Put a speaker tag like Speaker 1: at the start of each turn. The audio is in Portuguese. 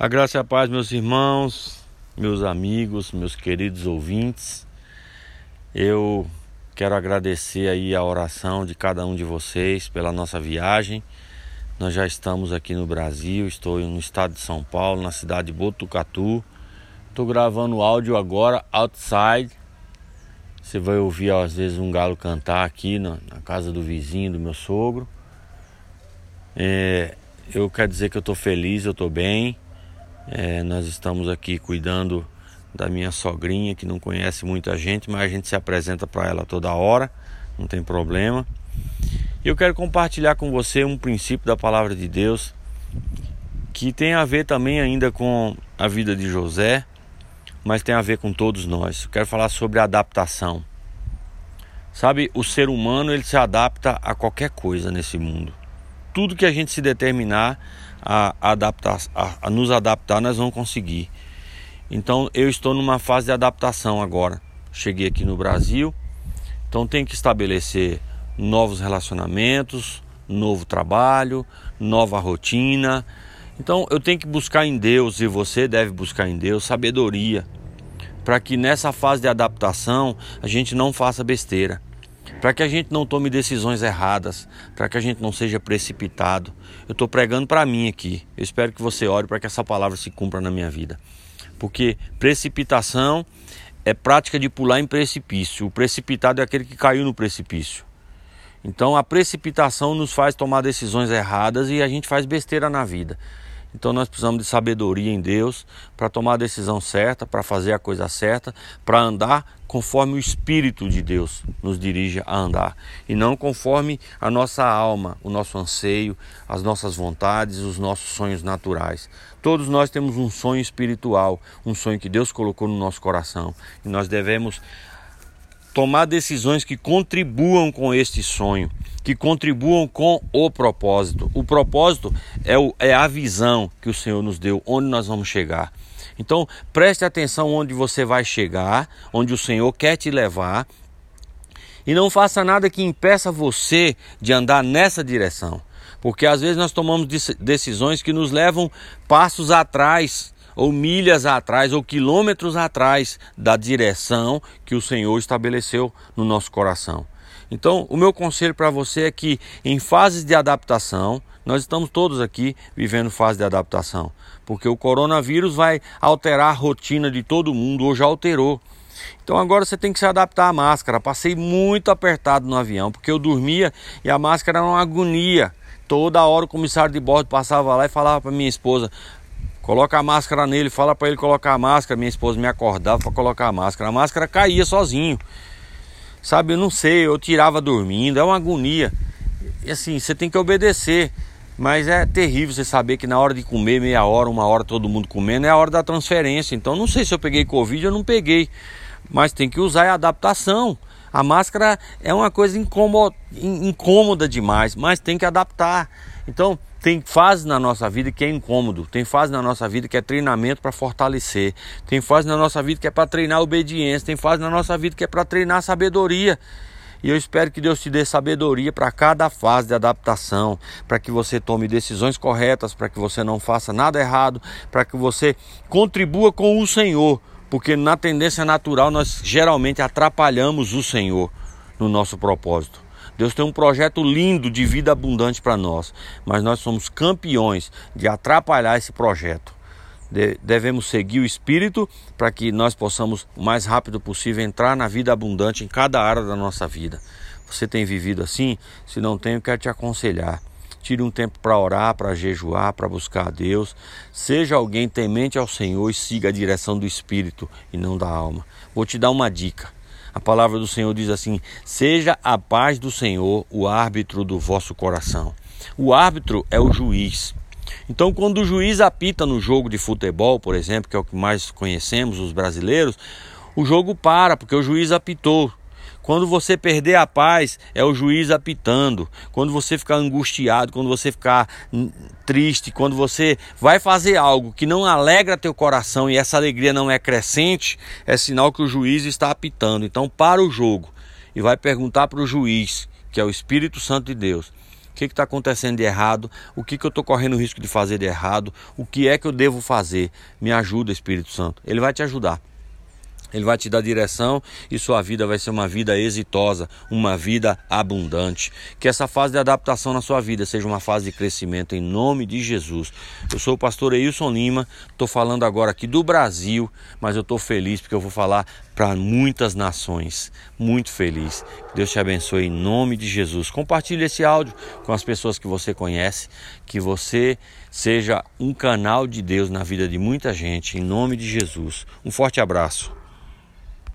Speaker 1: A graça e a paz, meus irmãos, meus amigos, meus queridos ouvintes. Eu quero agradecer aí a oração de cada um de vocês pela nossa viagem. Nós já estamos aqui no Brasil, estou no estado de São Paulo, na cidade de Botucatu. Estou gravando áudio agora outside. Você vai ouvir às vezes um galo cantar aqui na, na casa do vizinho do meu sogro. É, eu quero dizer que eu estou feliz, eu estou bem. É, nós estamos aqui cuidando da minha sogrinha que não conhece muita gente, mas a gente se apresenta para ela toda hora, não tem problema. Eu quero compartilhar com você um princípio da palavra de Deus que tem a ver também ainda com a vida de José, mas tem a ver com todos nós. Eu quero falar sobre adaptação. Sabe, o ser humano ele se adapta a qualquer coisa nesse mundo. Tudo que a gente se determinar, a, adaptar, a, a nos adaptar, nós vamos conseguir. Então eu estou numa fase de adaptação agora. Cheguei aqui no Brasil, então tenho que estabelecer novos relacionamentos, novo trabalho, nova rotina. Então eu tenho que buscar em Deus e você deve buscar em Deus sabedoria para que nessa fase de adaptação a gente não faça besteira para que a gente não tome decisões erradas, para que a gente não seja precipitado. Eu estou pregando para mim aqui. Eu espero que você ore para que essa palavra se cumpra na minha vida. Porque precipitação é prática de pular em precipício. O precipitado é aquele que caiu no precipício. Então a precipitação nos faz tomar decisões erradas e a gente faz besteira na vida. Então nós precisamos de sabedoria em Deus para tomar a decisão certa, para fazer a coisa certa, para andar conforme o Espírito de Deus nos dirige a andar e não conforme a nossa alma, o nosso anseio, as nossas vontades, os nossos sonhos naturais. Todos nós temos um sonho espiritual, um sonho que Deus colocou no nosso coração e nós devemos tomar decisões que contribuam com este sonho, que contribuam com o propósito. O propósito é, o, é a visão que o Senhor nos deu, onde nós vamos chegar. Então preste atenção onde você vai chegar, onde o Senhor quer te levar, e não faça nada que impeça você de andar nessa direção. Porque às vezes nós tomamos decisões que nos levam passos atrás ou milhas atrás, ou quilômetros atrás da direção que o Senhor estabeleceu no nosso coração. Então, o meu conselho para você é que em fases de adaptação, nós estamos todos aqui vivendo fase de adaptação, porque o coronavírus vai alterar a rotina de todo mundo, ou já alterou. Então agora você tem que se adaptar à máscara. Passei muito apertado no avião, porque eu dormia e a máscara era uma agonia. Toda hora o comissário de bordo passava lá e falava para minha esposa: Coloca a máscara nele, fala para ele colocar a máscara. Minha esposa me acordava para colocar a máscara. A máscara caía sozinho. Sabe, eu não sei, eu tirava dormindo, é uma agonia. E assim, você tem que obedecer. Mas é terrível você saber que na hora de comer, meia hora, uma hora, todo mundo comendo, é a hora da transferência. Então não sei se eu peguei Covid ou não peguei. Mas tem que usar a adaptação. A máscara é uma coisa incômoda, incômoda demais, mas tem que adaptar. Então, tem fase na nossa vida que é incômodo, tem fase na nossa vida que é treinamento para fortalecer, tem fase na nossa vida que é para treinar obediência, tem fase na nossa vida que é para treinar sabedoria. E eu espero que Deus te dê sabedoria para cada fase de adaptação, para que você tome decisões corretas, para que você não faça nada errado, para que você contribua com o Senhor, porque na tendência natural nós geralmente atrapalhamos o Senhor no nosso propósito. Deus tem um projeto lindo de vida abundante para nós, mas nós somos campeões de atrapalhar esse projeto. devemos seguir o Espírito para que nós possamos, o mais rápido possível, entrar na vida abundante em cada área da nossa vida. Você tem vivido assim? Se não tem, eu quero te aconselhar. Tire um tempo para orar, para jejuar, para buscar a Deus. Seja alguém temente ao Senhor e siga a direção do Espírito e não da alma. Vou te dar uma dica. A palavra do Senhor diz assim: Seja a paz do Senhor o árbitro do vosso coração. O árbitro é o juiz. Então, quando o juiz apita no jogo de futebol, por exemplo, que é o que mais conhecemos, os brasileiros, o jogo para, porque o juiz apitou. Quando você perder a paz, é o juiz apitando. Quando você ficar angustiado, quando você ficar triste, quando você vai fazer algo que não alegra teu coração e essa alegria não é crescente, é sinal que o juiz está apitando. Então, para o jogo e vai perguntar para o juiz, que é o Espírito Santo de Deus, que está acontecendo de errado, o que, que eu estou correndo o risco de fazer de errado, o que é que eu devo fazer. Me ajuda, Espírito Santo. Ele vai te ajudar. Ele vai te dar direção e sua vida vai ser uma vida exitosa, uma vida abundante. Que essa fase de adaptação na sua vida seja uma fase de crescimento em nome de Jesus. Eu sou o pastor Eilson Lima, estou falando agora aqui do Brasil, mas eu estou feliz porque eu vou falar para muitas nações. Muito feliz. Deus te abençoe em nome de Jesus. Compartilhe esse áudio com as pessoas que você conhece, que você seja um canal de Deus na vida de muita gente, em nome de Jesus. Um forte abraço.